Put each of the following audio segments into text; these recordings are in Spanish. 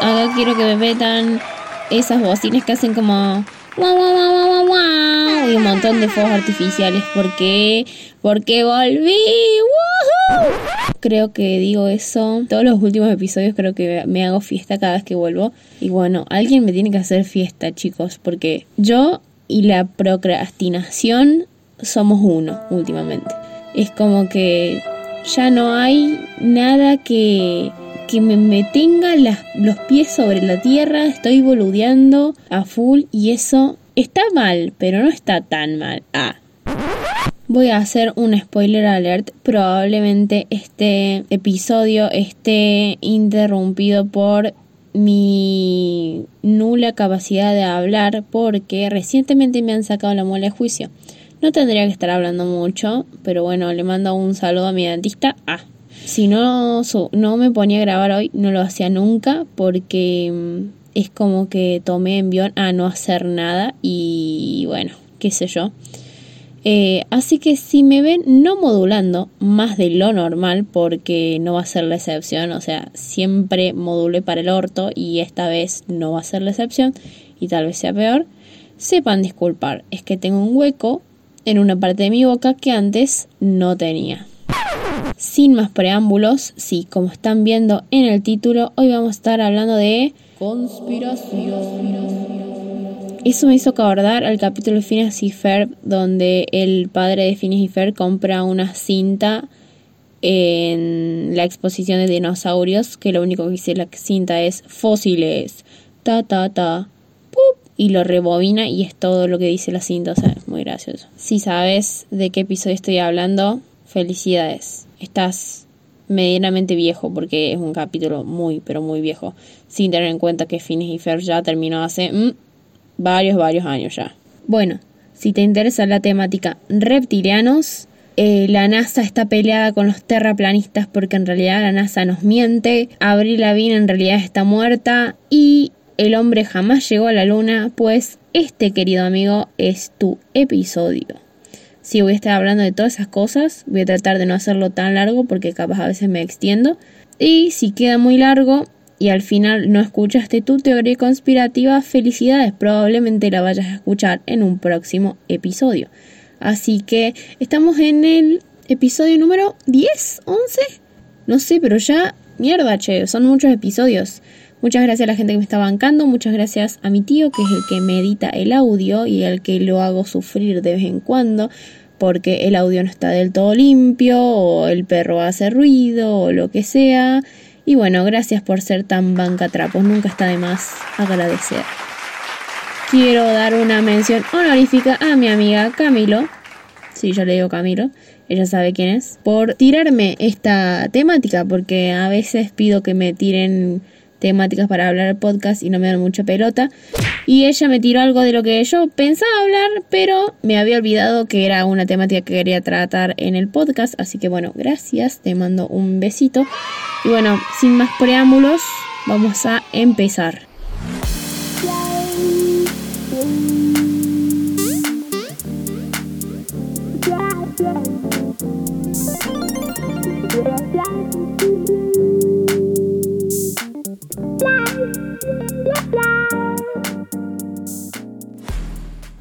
Ahora quiero que me metan esas bocinas que hacen como guau, guau, guau, y un montón de fuegos artificiales. ¿Por qué? Porque volví. Creo que digo eso. Todos los últimos episodios creo que me hago fiesta cada vez que vuelvo. Y bueno, alguien me tiene que hacer fiesta, chicos. Porque yo y la procrastinación somos uno últimamente. Es como que ya no hay nada que, que me, tenga los pies sobre la tierra. Estoy boludeando a full y eso está mal, pero no está tan mal. Ah. Voy a hacer un spoiler alert. Probablemente este episodio esté interrumpido por mi nula capacidad de hablar porque recientemente me han sacado la muela de juicio. No tendría que estar hablando mucho, pero bueno, le mando un saludo a mi dentista. Ah, si no, no me ponía a grabar hoy, no lo hacía nunca porque mm, es como que tomé envión a no hacer nada y bueno, qué sé yo. Eh, así que si me ven no modulando más de lo normal, porque no va a ser la excepción, o sea, siempre modulé para el orto y esta vez no va a ser la excepción y tal vez sea peor, sepan disculpar, es que tengo un hueco en una parte de mi boca que antes no tenía. Sin más preámbulos, sí, como están viendo en el título, hoy vamos a estar hablando de conspiración. Eso me hizo acordar al capítulo de Phineas y Ferb, donde el padre de Phineas y Ferb compra una cinta en la exposición de dinosaurios, que lo único que dice la cinta es fósiles, ta ta ta, y lo rebobina y es todo lo que dice la cinta, o sea, es muy gracioso. Si sabes de qué episodio estoy hablando, felicidades. Estás medianamente viejo porque es un capítulo muy, pero muy viejo, sin tener en cuenta que Phineas y Ferb ya terminó hace mm, varios, varios años ya. Bueno, si te interesa la temática reptilianos, eh, la NASA está peleada con los terraplanistas porque en realidad la NASA nos miente, Abril Lavigne en realidad está muerta y el hombre jamás llegó a la luna, pues este querido amigo es tu episodio. Si voy a estar hablando de todas esas cosas, voy a tratar de no hacerlo tan largo porque capaz a veces me extiendo. Y si queda muy largo y al final no escuchaste tu teoría conspirativa, felicidades, probablemente la vayas a escuchar en un próximo episodio. Así que estamos en el episodio número 10, 11, no sé, pero ya, mierda, che, son muchos episodios. Muchas gracias a la gente que me está bancando, muchas gracias a mi tío que es el que me edita el audio y el que lo hago sufrir de vez en cuando porque el audio no está del todo limpio o el perro hace ruido o lo que sea. Y bueno, gracias por ser tan bancatrapos, nunca está de más agradecer. Quiero dar una mención honorífica a mi amiga Camilo. Sí, yo le digo Camilo, ella sabe quién es. Por tirarme esta temática, porque a veces pido que me tiren temáticas para hablar podcast y no me dan mucha pelota. Y ella me tiró algo de lo que yo pensaba hablar, pero me había olvidado que era una temática que quería tratar en el podcast. Así que bueno, gracias, te mando un besito. Y bueno, sin más preámbulos, vamos a empezar.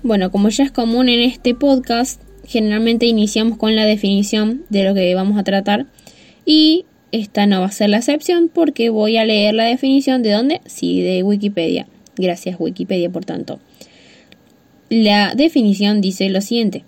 Bueno, como ya es común en este podcast, generalmente iniciamos con la definición de lo que vamos a tratar y esta no va a ser la excepción porque voy a leer la definición de dónde? Sí, de Wikipedia. Gracias Wikipedia, por tanto. La definición dice lo siguiente.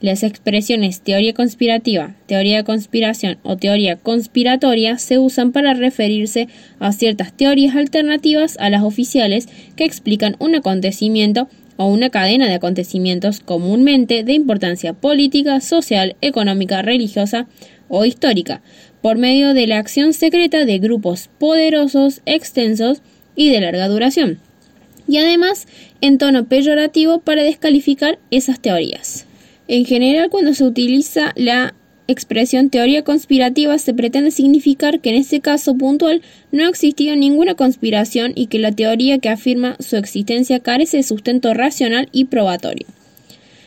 Las expresiones teoría conspirativa, teoría de conspiración o teoría conspiratoria se usan para referirse a ciertas teorías alternativas a las oficiales que explican un acontecimiento o una cadena de acontecimientos comúnmente de importancia política, social, económica, religiosa o histórica, por medio de la acción secreta de grupos poderosos, extensos y de larga duración, y además en tono peyorativo para descalificar esas teorías. En general, cuando se utiliza la expresión teoría conspirativa se pretende significar que en este caso puntual no ha existido ninguna conspiración y que la teoría que afirma su existencia carece de sustento racional y probatorio.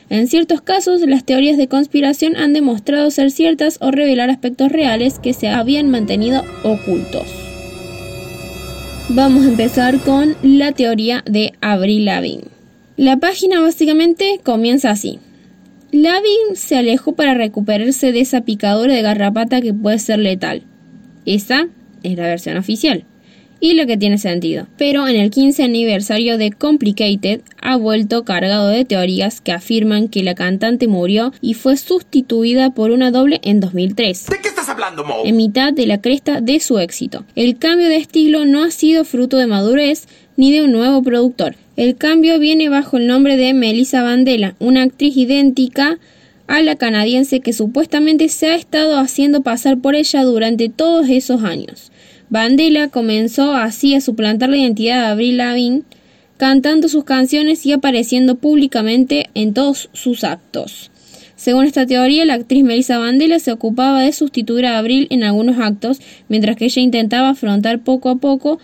En ciertos casos, las teorías de conspiración han demostrado ser ciertas o revelar aspectos reales que se habían mantenido ocultos. Vamos a empezar con la teoría de Avril Lavigne. La página básicamente comienza así. Lavigne se alejó para recuperarse de esa picadura de garrapata que puede ser letal. Esa es la versión oficial y lo que tiene sentido. Pero en el 15 aniversario de Complicated ha vuelto cargado de teorías que afirman que la cantante murió y fue sustituida por una doble en 2003. ¿De qué estás hablando, Mo? En mitad de la cresta de su éxito. El cambio de estilo no ha sido fruto de madurez ni de un nuevo productor. El cambio viene bajo el nombre de Melissa Vandela, una actriz idéntica a la canadiense que supuestamente se ha estado haciendo pasar por ella durante todos esos años. Vandela comenzó así a suplantar la identidad de Avril Lavigne, cantando sus canciones y apareciendo públicamente en todos sus actos. Según esta teoría, la actriz Melissa Vandela se ocupaba de sustituir a Avril en algunos actos, mientras que ella intentaba afrontar poco a poco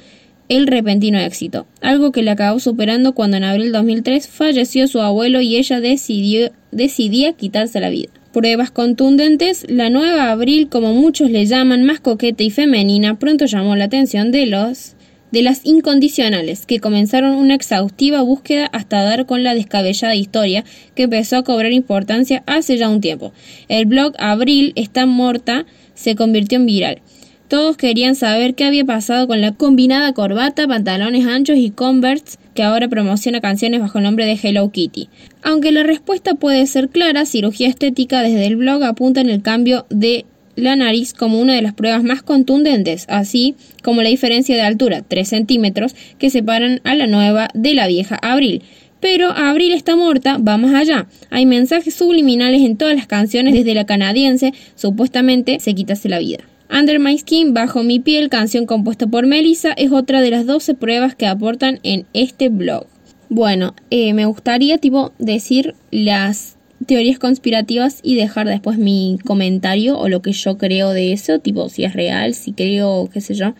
el repentino éxito, algo que le acabó superando cuando en abril de 2003 falleció su abuelo y ella decidió, decidía quitarse la vida pruebas contundentes, la nueva Abril, como muchos le llaman, más coqueta y femenina, pronto llamó la atención de los de las incondicionales, que comenzaron una exhaustiva búsqueda hasta dar con la descabellada historia que empezó a cobrar importancia hace ya un tiempo. El blog Abril está muerta se convirtió en viral. Todos querían saber qué había pasado con la combinada corbata, pantalones anchos y Converse que ahora promociona canciones bajo el nombre de Hello Kitty. Aunque la respuesta puede ser clara, cirugía estética desde el blog apunta en el cambio de la nariz como una de las pruebas más contundentes, así como la diferencia de altura, 3 centímetros, que separan a la nueva de la vieja Abril. Pero Abril está muerta, va más allá. Hay mensajes subliminales en todas las canciones, desde la canadiense, supuestamente se quitase la vida. Under My Skin, Bajo mi piel, canción compuesta por Melissa, es otra de las 12 pruebas que aportan en este blog. Bueno, eh, me gustaría tipo decir las teorías conspirativas y dejar después mi comentario o lo que yo creo de eso, tipo si es real, si creo, qué sé yo.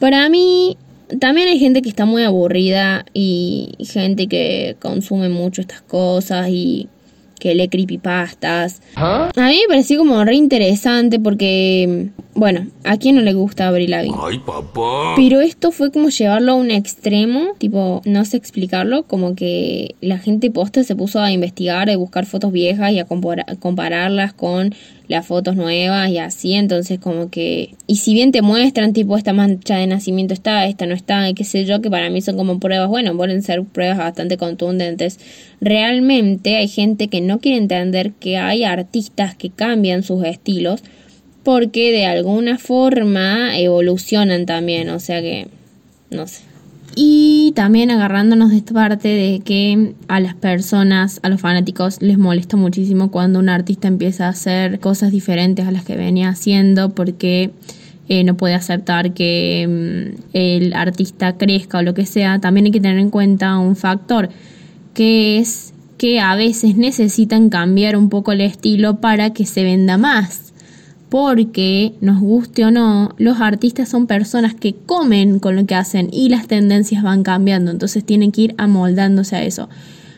Para mí, también hay gente que está muy aburrida y gente que consume mucho estas cosas y que lee creepypastas. ¿Ah? A mí me pareció como re interesante porque, bueno, a quién no le gusta Abril Lavigne. Ay, papá. Pero esto fue como llevarlo a un extremo, tipo, no sé explicarlo, como que la gente posta se puso a investigar, a buscar fotos viejas y a compararlas con las fotos nuevas y así, entonces como que... Y si bien te muestran tipo esta mancha de nacimiento está, esta no está, y qué sé yo, que para mí son como pruebas, bueno, pueden ser pruebas bastante contundentes. Realmente hay gente que no quiere entender que hay artistas que cambian sus estilos porque de alguna forma evolucionan también, o sea que... no sé. Y también agarrándonos de esta parte de que a las personas, a los fanáticos, les molesta muchísimo cuando un artista empieza a hacer cosas diferentes a las que venía haciendo porque eh, no puede aceptar que mm, el artista crezca o lo que sea. También hay que tener en cuenta un factor que es que a veces necesitan cambiar un poco el estilo para que se venda más porque, nos guste o no, los artistas son personas que comen con lo que hacen y las tendencias van cambiando, entonces tienen que ir amoldándose a eso.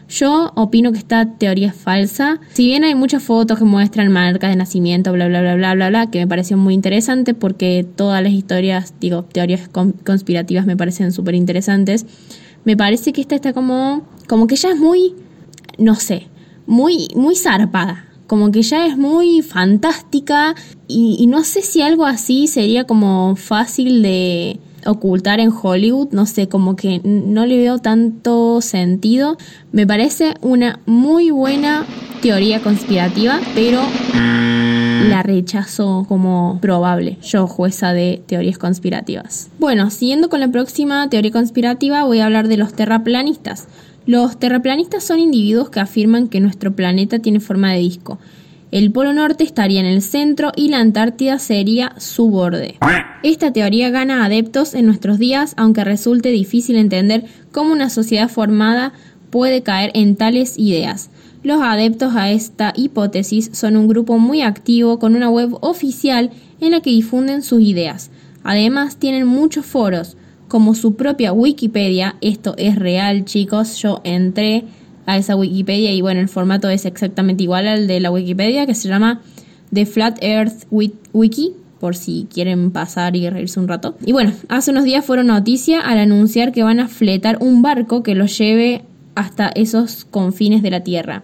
Yo opino que esta teoría es falsa. Si bien hay muchas fotos que muestran marcas de nacimiento, bla, bla, bla, bla, bla, bla, que me pareció muy interesante porque todas las historias, digo, teorías conspirativas me parecen súper interesantes, me parece que esta está como, como que ya es muy, no sé, muy, muy zarpada como que ya es muy fantástica y, no sé si algo así sería como fácil de ocultar en Hollywood, no sé, como que no le veo tanto sentido. Me parece una muy buena teoría conspirativa, pero la rechazo como probable, yo jueza de teorías conspirativas. Bueno, siguiendo con la próxima teoría conspirativa, voy a hablar de los terraplanistas. Los terraplanistas son individuos que afirman que nuestro planeta tiene forma de disco. El Polo Norte estaría en el centro y la Antártida sería su borde. Esta teoría gana adeptos en nuestros días, aunque resulte difícil entender cómo una sociedad formada puede caer en tales ideas. Los adeptos a esta hipótesis son un grupo muy activo con una web oficial en la que difunden sus ideas. Además, tienen muchos foros, como su propia Wikipedia. Esto es real, chicos. Yo entré a esa Wikipedia y bueno, el formato es exactamente igual al de la Wikipedia, que se llama The Flat Earth Wiki, por si quieren pasar y reírse un rato. Y bueno, hace unos días fueron noticia al anunciar que van a fletar un barco que los lleve hasta esos confines de la Tierra.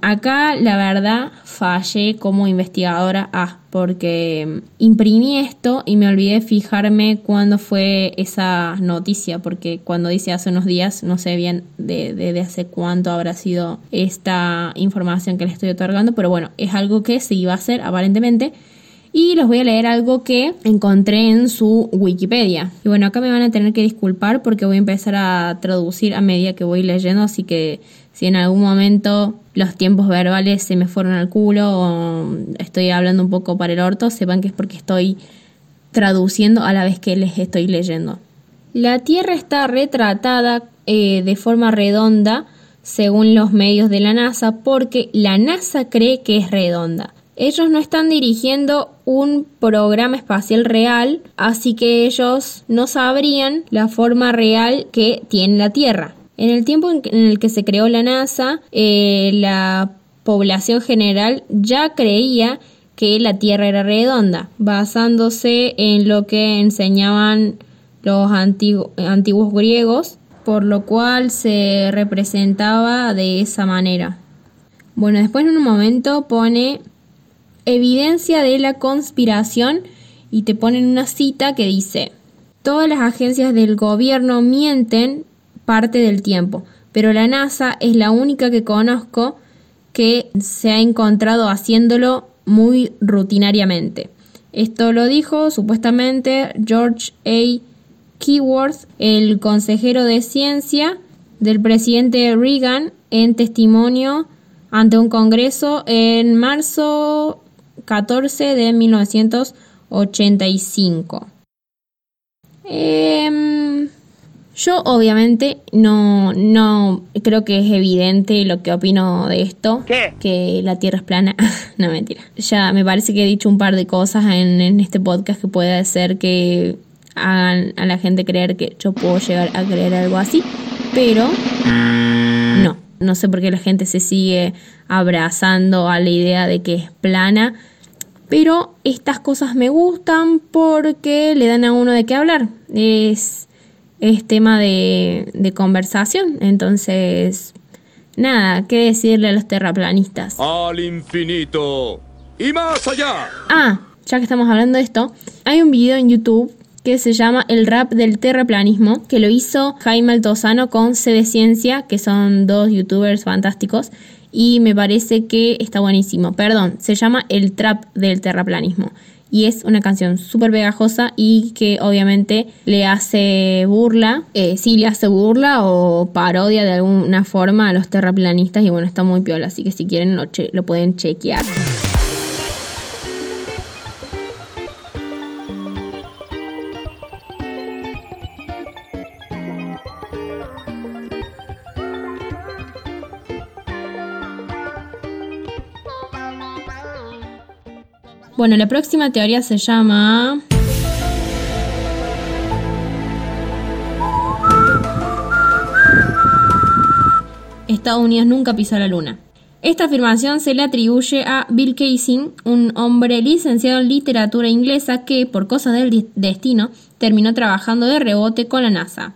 Acá la verdad fallé como investigadora ah, porque imprimí esto y me olvidé fijarme cuándo fue esa noticia, porque cuando dice hace unos días no sé bien de, de, hace cuánto habrá sido esta información que les estoy otorgando, pero bueno, es algo que se iba a hacer aparentemente y les voy a leer algo que encontré en su Wikipedia. Y bueno, acá me van a tener que disculpar porque voy a empezar a traducir a medida que voy leyendo, así que si en algún momento los tiempos verbales se me fueron al culo o estoy hablando un poco para el orto, sepan que es porque estoy traduciendo a la vez que les estoy leyendo. La Tierra está retratada eh, de forma redonda según los medios de la NASA porque la NASA cree que es redonda. Ellos no están dirigiendo un programa espacial real, así que ellos no sabrían la forma real que tiene la Tierra. En el tiempo en el que se creó la NASA, eh, la población general ya creía que la Tierra era redonda, basándose en lo que enseñaban los antiguos griegos, por lo cual se representaba de esa manera. Bueno, después en un momento pone evidencia de la conspiración y te ponen una cita que dice, todas las agencias del gobierno mienten parte del tiempo, pero la NASA es la única que conozco que se ha encontrado haciéndolo muy rutinariamente. Esto lo dijo supuestamente George A. Keyworth, el consejero de ciencia del presidente Reagan, en testimonio ante un congreso en marzo 14 de 1985. Em, yo obviamente no, no creo que es evidente lo que opino de esto. Que la Tierra es plana. no, mentira. Ya me parece que he dicho un par de cosas en, en este podcast que puede hacer que hagan a la gente creer que yo puedo llegar a creer algo así. Pero no. No sé por qué la gente se sigue abrazando a la idea de que es plana pero estas cosas me gustan porque le dan a uno de qué hablar. Es, es tema de, de conversación. Entonces, nada, ¿qué decirle a los terraplanistas? Al infinito y más allá. Ah, ya que estamos hablando de esto, hay un video en YouTube que se llama El rap del terraplanismo, que lo hizo Jaime Altozano con C de Ciencia, que son dos youtubers fantásticos y me parece que está buenísimo. Perdón, se llama El Trap del Terraplanismo y es una canción súper pegajosa y que obviamente le hace burla, eh, sí le hace burla o parodia de alguna forma a los terraplanistas y bueno, está muy piola, así que si quieren lo, lo pueden chequear. Bueno, la próxima teoría se llama... Estados Unidos nunca pisó la luna. Esta afirmación se le atribuye a Bill Casing, un hombre licenciado en literatura inglesa que, por cosas del destino, terminó trabajando de rebote con la NASA.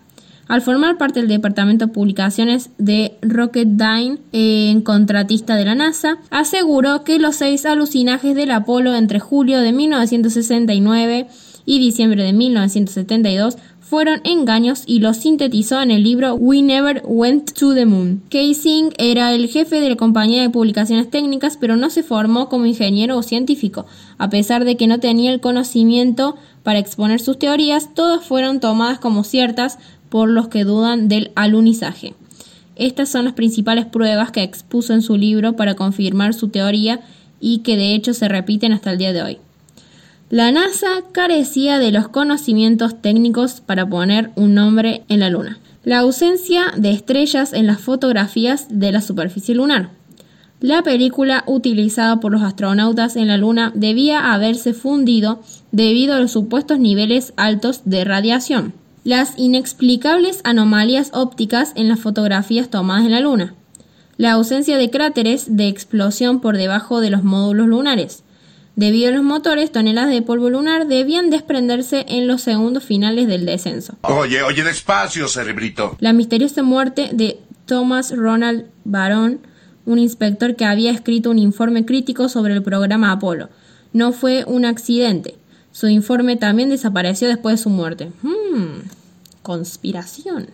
Al formar parte del Departamento de Publicaciones de Rocketdyne, en contratista de la NASA, aseguró que los seis alucinajes del Apolo entre julio de 1969 y diciembre de 1972 fueron engaños y los sintetizó en el libro We Never Went to the Moon. Casing era el jefe de la compañía de publicaciones técnicas, pero no se formó como ingeniero o científico. A pesar de que no tenía el conocimiento para exponer sus teorías, todas fueron tomadas como ciertas por los que dudan del alunizaje. Estas son las principales pruebas que expuso en su libro para confirmar su teoría y que de hecho se repiten hasta el día de hoy. La NASA carecía de los conocimientos técnicos para poner un nombre en la Luna. La ausencia de estrellas en las fotografías de la superficie lunar. La película utilizada por los astronautas en la Luna debía haberse fundido debido a los supuestos niveles altos de radiación. Las inexplicables anomalías ópticas en las fotografías tomadas en la Luna. La ausencia de cráteres de explosión por debajo de los módulos lunares. Debido a los motores, toneladas de polvo lunar debían desprenderse en los segundos finales del descenso. Oye, oye, despacio, cerebrito. La misteriosa muerte de Thomas Ronald Baron, un inspector que había escrito un informe crítico sobre el programa Apolo. No fue un accidente. Su informe también desapareció después de su muerte. Hmm, conspiración.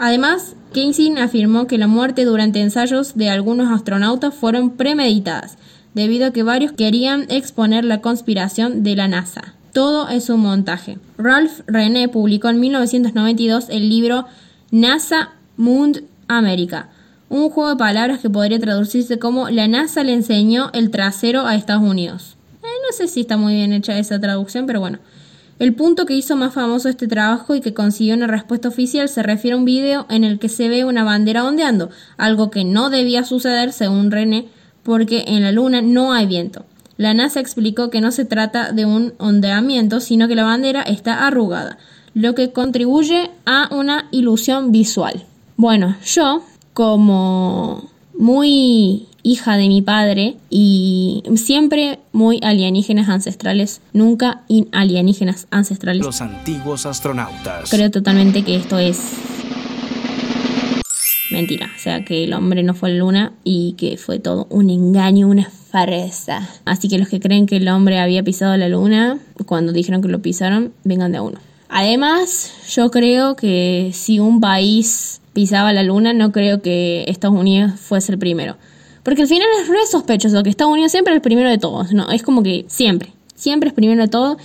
Además, Keynesian afirmó que la muerte durante ensayos de algunos astronautas fueron premeditadas debido a que varios querían exponer la conspiración de la NASA. Todo es un montaje. Ralph René publicó en 1992 el libro NASA Moon America, un juego de palabras que podría traducirse como La NASA le enseñó el trasero a Estados Unidos. Eh, no sé si está muy bien hecha esa traducción, pero bueno. El punto que hizo más famoso este trabajo y que consiguió una respuesta oficial se refiere a un video en el que se ve una bandera ondeando, algo que no debía suceder según René, porque en la Luna no hay viento. La NASA explicó que no se trata de un ondeamiento, sino que la bandera está arrugada, lo que contribuye a una ilusión visual. Bueno, yo, como muy hija de mi padre y siempre muy alienígenas ancestrales, nunca alienígenas ancestrales. Los antiguos astronautas. Creo totalmente que esto es mentira, o sea que el hombre no fue a la luna y que fue todo un engaño, una farsa. Así que los que creen que el hombre había pisado la luna, cuando dijeron que lo pisaron, vengan de a uno. Además, yo creo que si un país pisaba la luna, no creo que Estados Unidos fuese el primero. Porque al final es re sospechoso que Estados Unidos siempre es el primero de todos, ¿no? Es como que siempre, siempre es primero de todo.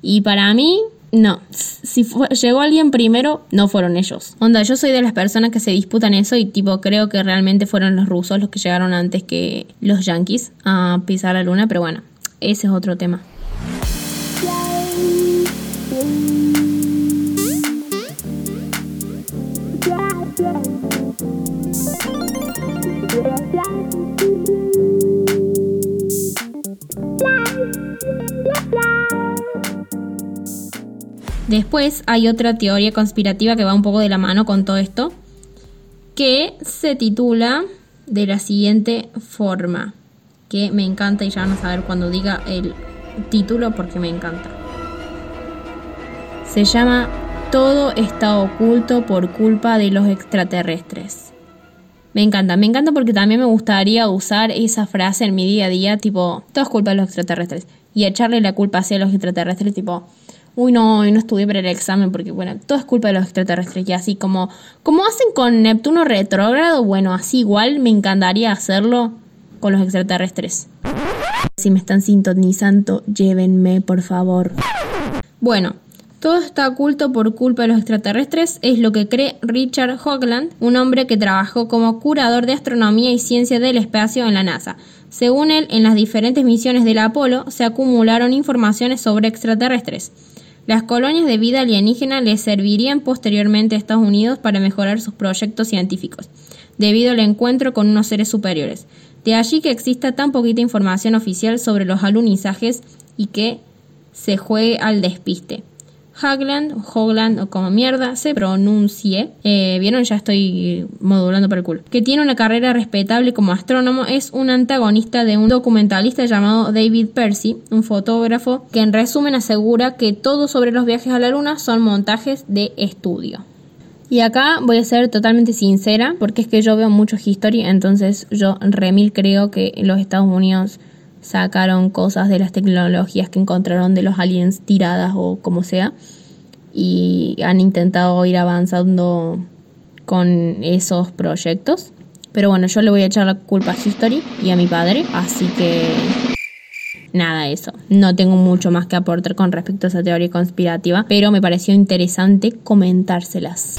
Y para mí, no, si llegó alguien primero, no fueron ellos. Onda, yo soy de las personas que se disputan eso y tipo creo que realmente fueron los rusos los que llegaron antes que los yankees a pisar la luna, pero bueno, ese es otro tema. Después hay otra teoría conspirativa que va un poco de la mano con todo esto, que se titula de la siguiente forma, que me encanta y ya van a saber cuando diga el título porque me encanta. Se llama Todo está oculto por culpa de los extraterrestres. Me encanta, me encanta porque también me gustaría usar esa frase en mi día a día, tipo, todo es culpa de los extraterrestres. Y echarle la culpa hacia los extraterrestres, tipo, uy no, no estudié para el examen porque bueno, todo es culpa de los extraterrestres y así como, como hacen con Neptuno retrógrado, bueno, así igual me encantaría hacerlo con los extraterrestres. Si me están sintonizando, llévenme, por favor. Bueno, todo está oculto por culpa de los extraterrestres, es lo que cree Richard Hoagland, un hombre que trabajó como curador de astronomía y ciencia del espacio en la NASA. Según él, en las diferentes misiones del Apolo se acumularon informaciones sobre extraterrestres. Las colonias de vida alienígena le servirían posteriormente a Estados Unidos para mejorar sus proyectos científicos, debido al encuentro con unos seres superiores. De allí que exista tan poquita información oficial sobre los alunizajes y que se juegue al despiste. Hagland, Hogland o como mierda se pronuncie, eh, vieron ya estoy modulando para el culo, que tiene una carrera respetable como astrónomo, es un antagonista de un documentalista llamado David Percy, un fotógrafo que en resumen asegura que todo sobre los viajes a la luna son montajes de estudio. Y acá voy a ser totalmente sincera, porque es que yo veo mucho history, entonces yo remil creo que los Estados Unidos sacaron cosas de las tecnologías que encontraron de los aliens tiradas o como sea y han intentado ir avanzando con esos proyectos. Pero bueno, yo le voy a echar la culpa a History y a mi padre, así que nada, eso. No tengo mucho más que aportar con respecto a esa teoría conspirativa, pero me pareció interesante comentárselas.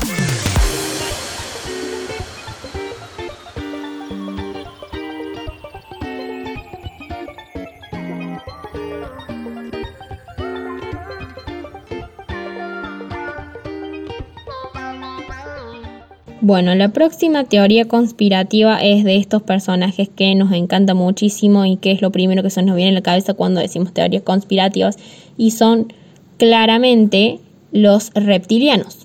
Bueno, la próxima teoría conspirativa es de estos personajes que nos encanta muchísimo y que es lo primero que se nos viene a la cabeza cuando decimos teorías conspirativas y son claramente los reptilianos.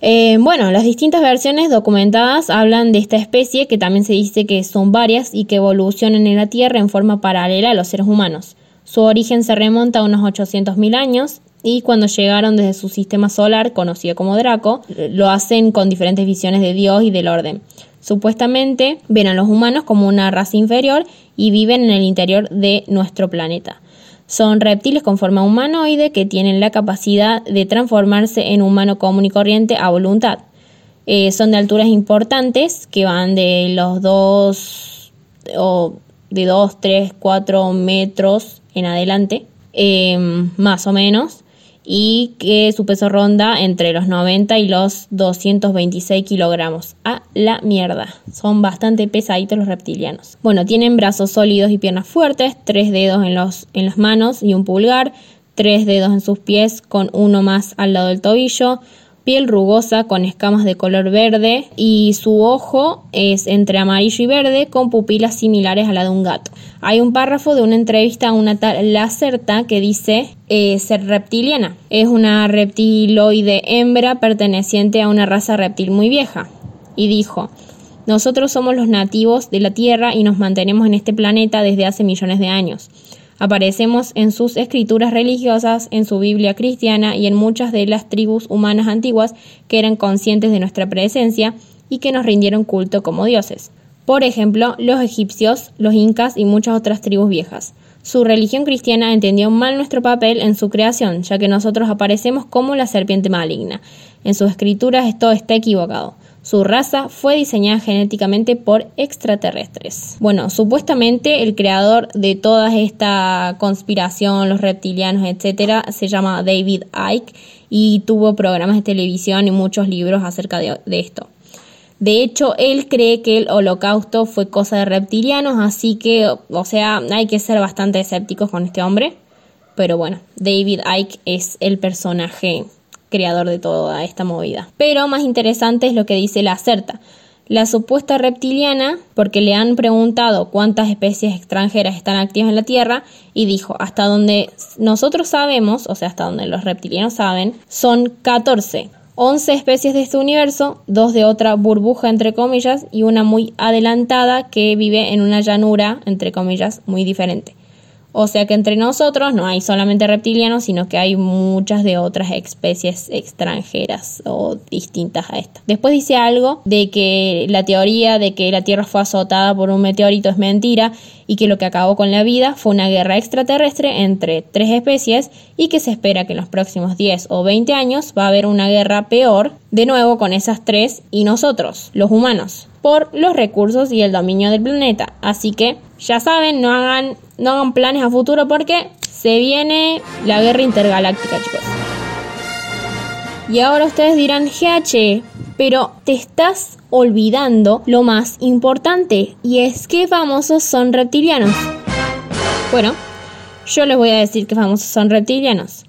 Eh, bueno, las distintas versiones documentadas hablan de esta especie que también se dice que son varias y que evolucionan en la Tierra en forma paralela a los seres humanos. Su origen se remonta a unos 800.000 años y cuando llegaron desde su sistema solar, conocido como Draco, lo hacen con diferentes visiones de Dios y del orden. Supuestamente ven a los humanos como una raza inferior y viven en el interior de nuestro planeta. Son reptiles con forma humanoide que tienen la capacidad de transformarse en humano común y corriente a voluntad. Eh, son de alturas importantes que van de los 2 o de 2, 3, 4 metros en adelante, eh, más o menos y que su peso ronda entre los 90 y los 226 kilogramos. A la mierda. Son bastante pesaditos los reptilianos. Bueno, tienen brazos sólidos y piernas fuertes, tres dedos en, los, en las manos y un pulgar, tres dedos en sus pies con uno más al lado del tobillo, piel rugosa con escamas de color verde y su ojo es entre amarillo y verde con pupilas similares a la de un gato. Hay un párrafo de una entrevista a una tal Lacerta que dice eh, ser reptiliana. Es una reptiloide hembra perteneciente a una raza reptil muy vieja. Y dijo, nosotros somos los nativos de la Tierra y nos mantenemos en este planeta desde hace millones de años. Aparecemos en sus escrituras religiosas, en su Biblia cristiana y en muchas de las tribus humanas antiguas que eran conscientes de nuestra presencia y que nos rindieron culto como dioses. Por ejemplo, los egipcios, los incas y muchas otras tribus viejas. Su religión cristiana entendió mal nuestro papel en su creación, ya que nosotros aparecemos como la serpiente maligna. En sus escrituras esto está equivocado. Su raza fue diseñada genéticamente por extraterrestres. Bueno, supuestamente el creador de toda esta conspiración, los reptilianos, etcétera, se llama David Icke y tuvo programas de televisión y muchos libros acerca de, de esto. De hecho, él cree que el holocausto fue cosa de reptilianos, así que, o sea, hay que ser bastante escépticos con este hombre. Pero bueno, David Icke es el personaje creador de toda esta movida. Pero más interesante es lo que dice la Certa. La supuesta reptiliana, porque le han preguntado cuántas especies extranjeras están activas en la Tierra, y dijo, hasta donde nosotros sabemos, o sea, hasta donde los reptilianos saben, son 14. 11 especies de este universo, dos de otra burbuja, entre comillas, y una muy adelantada que vive en una llanura, entre comillas, muy diferente. O sea que entre nosotros no hay solamente reptilianos, sino que hay muchas de otras especies extranjeras o distintas a esta. Después dice algo de que la teoría de que la Tierra fue azotada por un meteorito es mentira y que lo que acabó con la vida fue una guerra extraterrestre entre tres especies y que se espera que en los próximos 10 o 20 años va a haber una guerra peor de nuevo con esas tres y nosotros, los humanos, por los recursos y el dominio del planeta. Así que ya saben, no hagan no hagan planes a futuro porque se viene la guerra intergaláctica, chicos. Y ahora ustedes dirán, GH, pero te estás olvidando lo más importante, y es que famosos son reptilianos. Bueno, yo les voy a decir que famosos son reptilianos.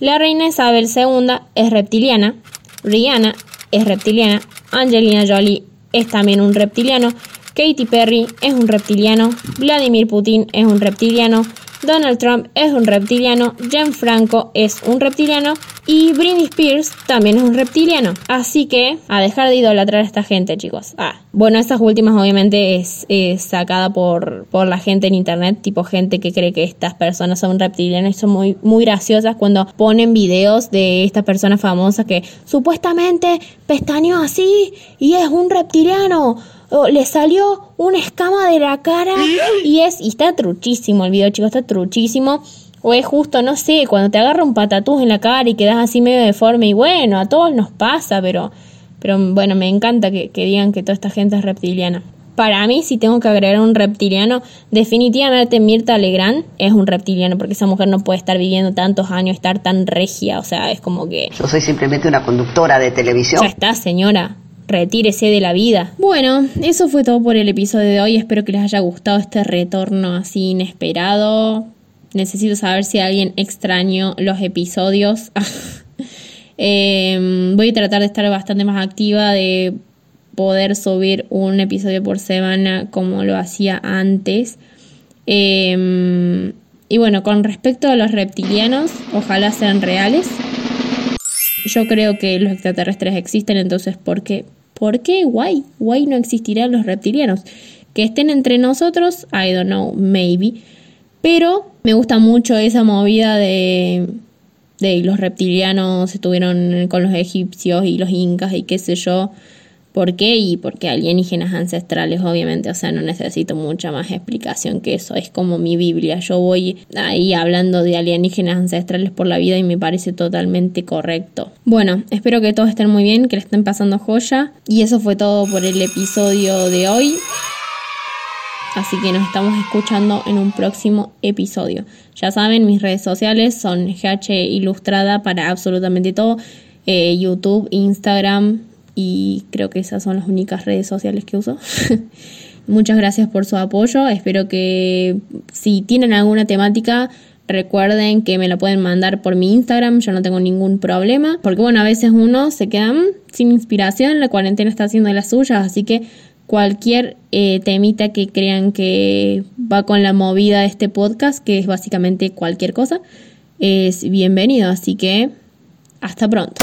La reina Isabel II es reptiliana, Rihanna es reptiliana, Angelina Jolie es también un reptiliano, Katy Perry es un reptiliano, Vladimir Putin es un reptiliano, Donald Trump es un reptiliano, Franco es un reptiliano y Britney Spears también es un reptiliano. Así que a dejar de idolatrar a esta gente, chicos. Ah, bueno, estas últimas obviamente es, sacada por, por la gente en internet, tipo gente que cree que estas personas son reptilianos y son muy, muy graciosas cuando ponen videos de estas personas famosas que supuestamente pestañeó así y es un reptiliano le salió una escama de la cara y es y está truchísimo el video, chicos, está truchísimo. O es justo, no sé, cuando te agarra un patatús en la cara y quedas así medio deforme y bueno, a todos nos pasa, pero, pero bueno, me encanta que, que digan que toda esta gente es reptiliana. Para mí, si tengo que agregar un reptiliano, definitivamente Mirta Legrand es un reptiliano, porque esa mujer no puede estar viviendo tantos años, estar tan regia, o sea, es como que... Yo soy simplemente una conductora de televisión. Ya está, señora retírese de la vida. Bueno, eso fue todo por el episodio de hoy. Espero que les haya gustado este retorno así inesperado. Necesito saber si alguien extraño los episodios. Em, voy a tratar de estar bastante más activa, de poder subir un episodio por semana como lo hacía antes. Em, y bueno, con respecto a los reptilianos, ojalá sean reales. Yo creo que los extraterrestres existen, entonces ¿por qué? ¿Por qué? Why? Why no existirán los reptilianos? Que estén entre nosotros, I don't know, maybe. Pero me gusta mucho esa movida de, de los reptilianos estuvieron con los egipcios y los incas y qué sé yo. ¿Por qué? Y porque alienígenas ancestrales, obviamente, o sea, no necesito mucha más explicación que eso. Es como mi Biblia. Yo voy ahí hablando de alienígenas ancestrales por la vida y me parece totalmente correcto. Bueno, espero que todos estén muy bien, que le estén pasando joya. Y eso fue todo por el episodio de hoy. Así que nos estamos escuchando en un próximo episodio. Ya saben, mis redes sociales son GH Ilustrada para absolutamente todo. Eh, YouTube, Instagram, y creo que esas son las únicas redes sociales que uso. Muchas gracias por su apoyo. Espero que si tienen alguna temática, recuerden que me la pueden mandar por mi Instagram. Yo no tengo ningún problema. Porque bueno, a veces uno se queda mm, sin inspiración. La cuarentena está haciendo las suyas. Así que cualquier eh, temita que crean que va con la movida de este podcast, que es básicamente cualquier cosa, es bienvenido. Así que hasta pronto.